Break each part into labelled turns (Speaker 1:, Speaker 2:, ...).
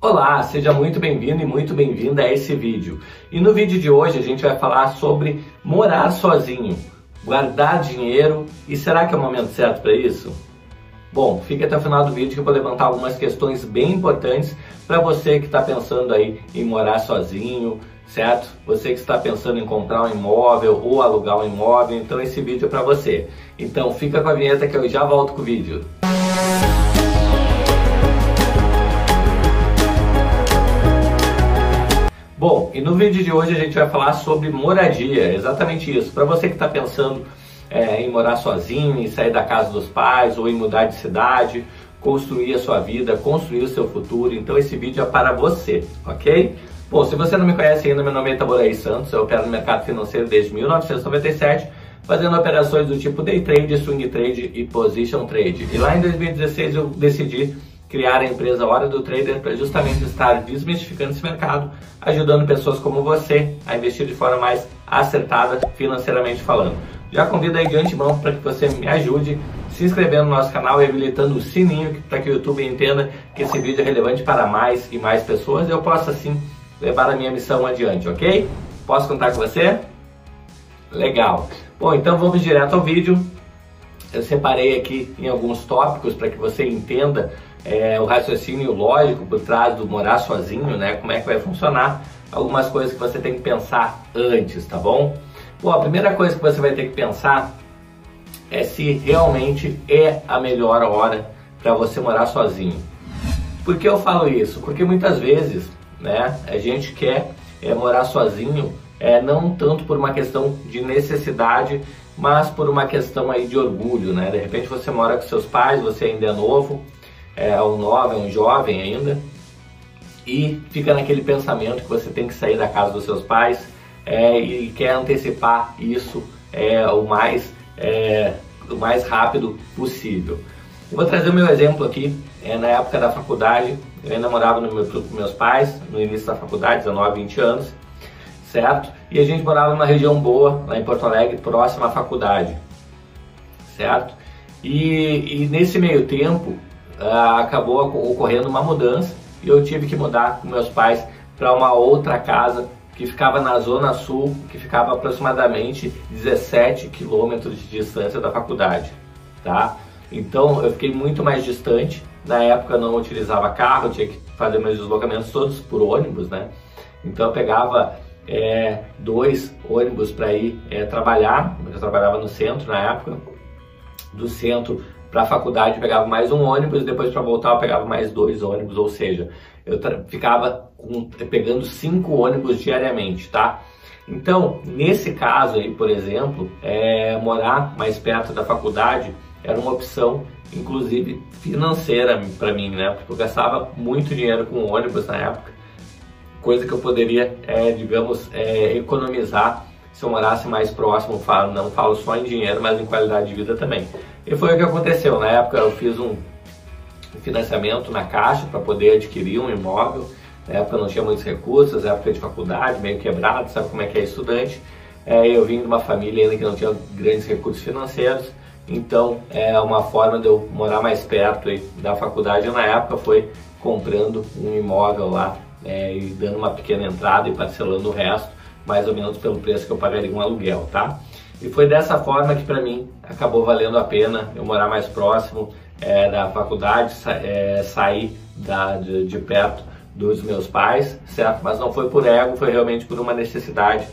Speaker 1: Olá, seja muito bem-vindo e muito bem-vinda a esse vídeo. E no vídeo de hoje a gente vai falar sobre morar sozinho, guardar dinheiro e será que é o momento certo para isso? Bom, fique até o final do vídeo que eu vou levantar algumas questões bem importantes para você que está pensando aí em morar sozinho, certo? Você que está pensando em comprar um imóvel ou alugar um imóvel, então esse vídeo é para você. Então fica com a vinheta que eu já volto com o vídeo. No vídeo de hoje a gente vai falar sobre moradia, exatamente isso. Para você que está pensando é, em morar sozinho, em sair da casa dos pais ou em mudar de cidade, construir a sua vida, construir o seu futuro, então esse vídeo é para você, ok? Bom, se você não me conhece ainda, meu nome é Itaboraí Santos, eu opero no mercado financeiro desde 1997, fazendo operações do tipo day trade, swing trade e position trade. E lá em 2016 eu decidi criar a empresa Hora do Trader para justamente estar desmistificando esse mercado, ajudando pessoas como você a investir de forma mais acertada financeiramente falando. Já convido aí de antemão para que você me ajude se inscrevendo no nosso canal e habilitando o sininho para que o YouTube entenda que esse vídeo é relevante para mais e mais pessoas e eu possa assim levar a minha missão adiante, ok? Posso contar com você? Legal. Bom, então vamos direto ao vídeo. Eu separei aqui em alguns tópicos para que você entenda é, o raciocínio lógico por trás do morar sozinho, né? Como é que vai funcionar? Algumas coisas que você tem que pensar antes, tá bom? Bom, a primeira coisa que você vai ter que pensar é se realmente é a melhor hora para você morar sozinho. Por que eu falo isso? Porque muitas vezes né? A gente quer é, morar sozinho, é, não tanto por uma questão de necessidade, mas por uma questão aí de orgulho, né? De repente você mora com seus pais, você ainda é novo, é um novo, é um jovem ainda, e fica naquele pensamento que você tem que sair da casa dos seus pais é, e quer antecipar isso é, o, mais, é, o mais rápido possível. Eu vou trazer o meu exemplo aqui. É, na época da faculdade, eu ainda morava no meu, com meus pais, no início da faculdade, 19, 20 anos, certo? E a gente morava numa região boa, lá em Porto Alegre, próxima à faculdade, certo? E, e nesse meio tempo, uh, acabou ocorrendo uma mudança e eu tive que mudar com meus pais para uma outra casa que ficava na zona sul, que ficava aproximadamente 17 quilômetros de distância da faculdade, tá? Então eu fiquei muito mais distante. Na época eu não utilizava carro, tinha que fazer meus deslocamentos todos por ônibus, né? Então eu pegava é, dois ônibus para ir é, trabalhar. Eu trabalhava no centro na época. Do centro para a faculdade pegava mais um ônibus, depois para voltar eu pegava mais dois ônibus, ou seja, eu ficava com, pegando cinco ônibus diariamente, tá? Então, nesse caso aí, por exemplo, é, morar mais perto da faculdade era uma opção, inclusive financeira para mim, né? Porque eu gastava muito dinheiro com ônibus na época, coisa que eu poderia, é, digamos, é, economizar se eu morasse mais próximo. Falo, não falo só em dinheiro, mas em qualidade de vida também. E foi o que aconteceu. Na época eu fiz um financiamento na Caixa para poder adquirir um imóvel. Na época eu não tinha muitos recursos, época de faculdade, meio quebrado, sabe como é que é estudante. É, eu vim de uma família ainda que não tinha grandes recursos financeiros então, é uma forma de eu morar mais perto aí da faculdade. Na época, foi comprando um imóvel lá é, e dando uma pequena entrada e parcelando o resto, mais ou menos pelo preço que eu pagaria um aluguel, tá? E foi dessa forma que para mim acabou valendo a pena eu morar mais próximo é, da faculdade, sa é, sair da, de, de perto dos meus pais, certo? Mas não foi por ego, foi realmente por uma necessidade.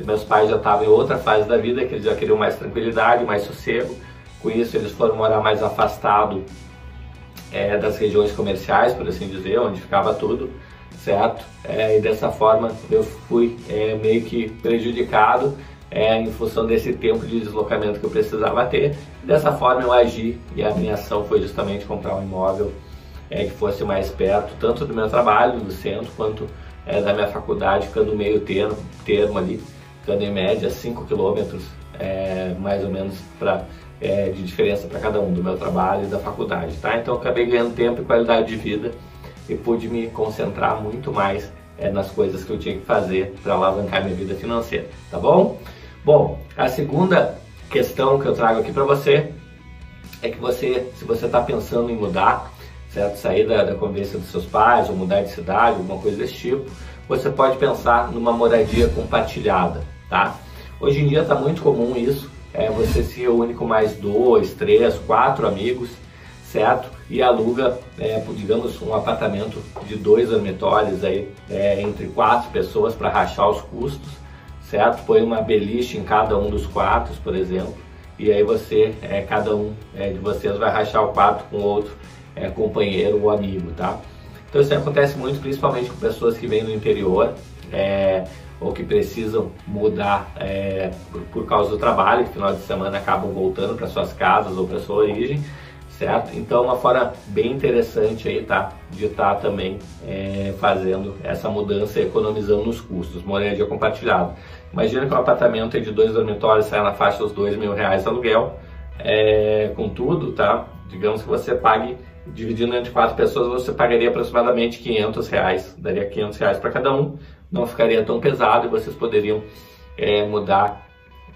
Speaker 1: Meus pais já estavam em outra fase da vida, que eles já queriam mais tranquilidade, mais sossego. Com isso, eles foram morar mais afastado é, das regiões comerciais, por assim dizer, onde ficava tudo, certo? É, e dessa forma eu fui é, meio que prejudicado é, em função desse tempo de deslocamento que eu precisava ter. Dessa forma eu agi e a minha ação foi justamente comprar um imóvel é, que fosse mais perto, tanto do meu trabalho, do centro, quanto é, da minha faculdade, ficando meio termo, termo ali, ficando em média 5 quilômetros, é, mais ou menos, é, de diferença para cada um, do meu trabalho e da faculdade, tá? Então eu acabei ganhando tempo e qualidade de vida e pude me concentrar muito mais é, nas coisas que eu tinha que fazer para alavancar minha vida financeira, tá bom? Bom, a segunda questão que eu trago aqui para você é que você, se você está pensando em mudar, certo? Sair da, da convivência dos seus pais ou mudar de cidade, alguma coisa desse tipo, você pode pensar numa moradia compartilhada, tá? Hoje em dia está muito comum isso, é, você se reúne com mais dois, três, quatro amigos, certo? E aluga, é, digamos, um apartamento de dois dormitórios aí, é, entre quatro pessoas para rachar os custos, certo? Põe uma beliche em cada um dos quartos, por exemplo, e aí você, é, cada um é, de vocês vai rachar o quarto com outro é, companheiro ou amigo, tá? Então isso acontece muito, principalmente com pessoas que vêm do interior é, ou que precisam mudar é, por, por, causa do trabalho, que final de semana acabam voltando para suas casas ou para sua origem, certo? Então uma forma bem interessante aí, tá? De estar tá também é, fazendo essa mudança economizando nos custos, moradia compartilhada. Imagina que um apartamento de dois dormitórios sai na faixa dos dois mil reais aluguel, é, com tudo, tá? Digamos que você pague dividindo entre quatro pessoas, você pagaria aproximadamente 500 reais, daria 500 reais para cada um, não ficaria tão pesado e vocês poderiam é, mudar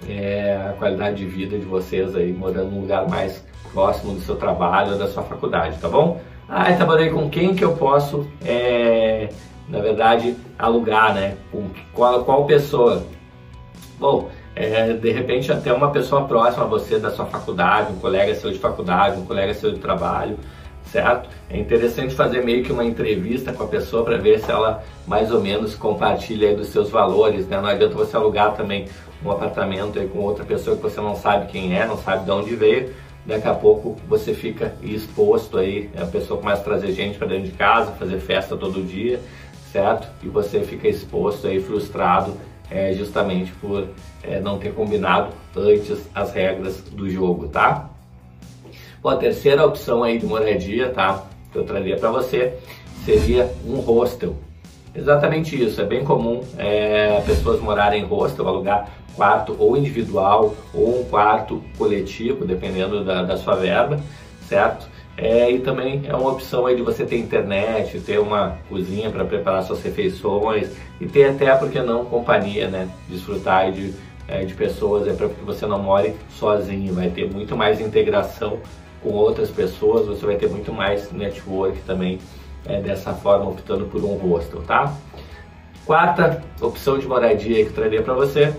Speaker 1: é, a qualidade de vida de vocês aí, morando num lugar mais próximo do seu trabalho ou da sua faculdade, tá bom? Ah, trabalhei com quem que eu posso, é, na verdade, alugar, né? Com qual, qual pessoa? Bom, é, de repente até uma pessoa próxima a você da sua faculdade, um colega seu de faculdade, um colega seu de trabalho, certo? É interessante fazer meio que uma entrevista com a pessoa para ver se ela mais ou menos compartilha dos seus valores, né? Não adianta você alugar também um apartamento aí com outra pessoa que você não sabe quem é, não sabe de onde veio. Daqui a pouco você fica exposto aí, a pessoa começa a trazer gente para dentro de casa, fazer festa todo dia, certo? E você fica exposto aí, frustrado, é, justamente por é, não ter combinado antes as regras do jogo, tá? Bom, a terceira opção aí de moradia, tá? Que eu traria para você seria um hostel. Exatamente isso, é bem comum é, pessoas morarem em hostel, alugar quarto ou individual ou um quarto coletivo, dependendo da, da sua verba, certo? É, e também é uma opção aí de você ter internet, ter uma cozinha para preparar suas refeições e ter até, porque não, companhia, né? Desfrutar de, é, de pessoas é para que você não more sozinho, vai ter muito mais integração com outras pessoas, você vai ter muito mais network também é, dessa forma, optando por um hostel, tá? Quarta opção de moradia que eu traria para você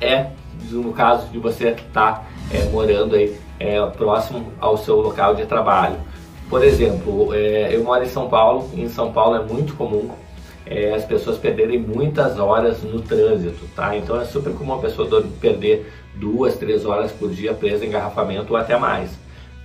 Speaker 1: é, no caso de você estar tá, é, morando aí é, próximo ao seu local de trabalho. Por exemplo, é, eu moro em São Paulo, e em São Paulo é muito comum é, as pessoas perderem muitas horas no trânsito, tá? Então é super comum a pessoa perder duas, três horas por dia presa em engarrafamento ou até mais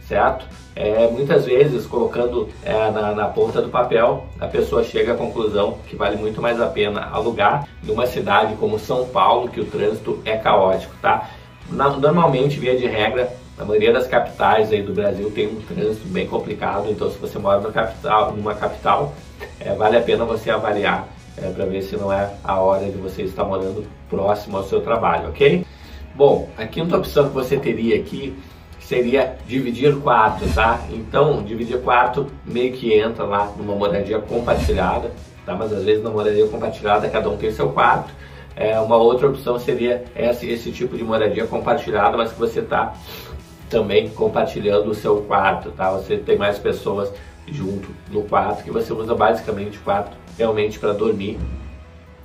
Speaker 1: certo? É, muitas vezes, colocando é, na, na, ponta do papel, a pessoa chega à conclusão que vale muito mais a pena alugar numa cidade como São Paulo, que o trânsito é caótico, tá? Normalmente, via de regra, a maioria das capitais aí do Brasil tem um trânsito bem complicado, então se você mora capital, numa capital, é, vale a pena você avaliar é, para ver se não é a hora de você estar morando próximo ao seu trabalho, ok? Bom, a quinta opção que você teria aqui seria dividir quarto, tá? Então, dividir quarto meio que entra lá numa moradia compartilhada, tá? Mas às vezes na moradia compartilhada cada um tem seu quarto. É, uma outra opção seria esse, esse tipo de moradia compartilhada, mas que você está também compartilhando o seu quarto, tá? Você tem mais pessoas junto no quarto, que você usa basicamente o quarto realmente para dormir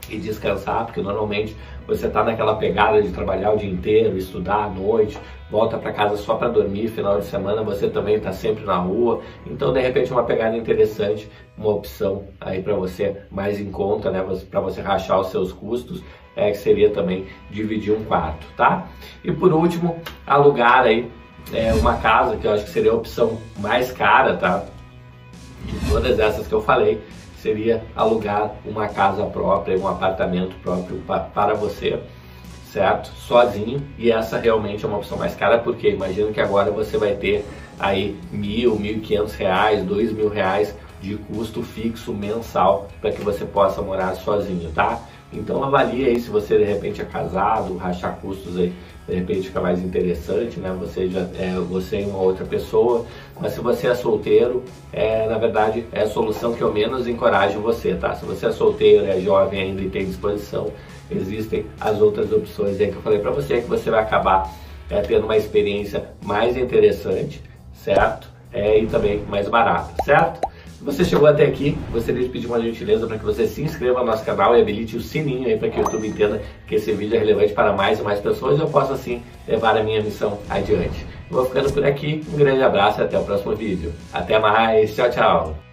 Speaker 1: e descansar, porque normalmente você está naquela pegada de trabalhar o dia inteiro, estudar à noite, volta para casa só para dormir, final de semana você também está sempre na rua, então de repente uma pegada interessante, uma opção aí para você mais em conta, né, para você rachar os seus custos, é que seria também dividir um quarto, tá? E por último, alugar aí é, uma casa, que eu acho que seria a opção mais cara, tá? De todas essas que eu falei, seria alugar uma casa própria, um apartamento próprio para você, certo? Sozinho. E essa realmente é uma opção mais cara, porque imagino que agora você vai ter aí mil, mil e quinhentos reais, dois mil reais de custo fixo mensal para que você possa morar sozinho, tá? Então avalie aí se você de repente é casado, rachar custos aí de repente fica mais interessante, né? Você já é você e uma outra pessoa. Mas se você é solteiro, é na verdade é a solução que eu menos encorajo você, tá? Se você é solteiro, é jovem ainda e tem disposição, existem as outras opções aí que eu falei para você que você vai acabar é, tendo uma experiência mais interessante, certo? é, e também mais barata, certo? Se você chegou até aqui, gostaria de pedir uma gentileza para que você se inscreva no nosso canal e habilite o sininho aí para que o YouTube entenda que esse vídeo é relevante para mais e mais pessoas e eu possa assim levar a minha missão adiante. Vou ficando por aqui, um grande abraço e até o próximo vídeo. Até mais, tchau, tchau!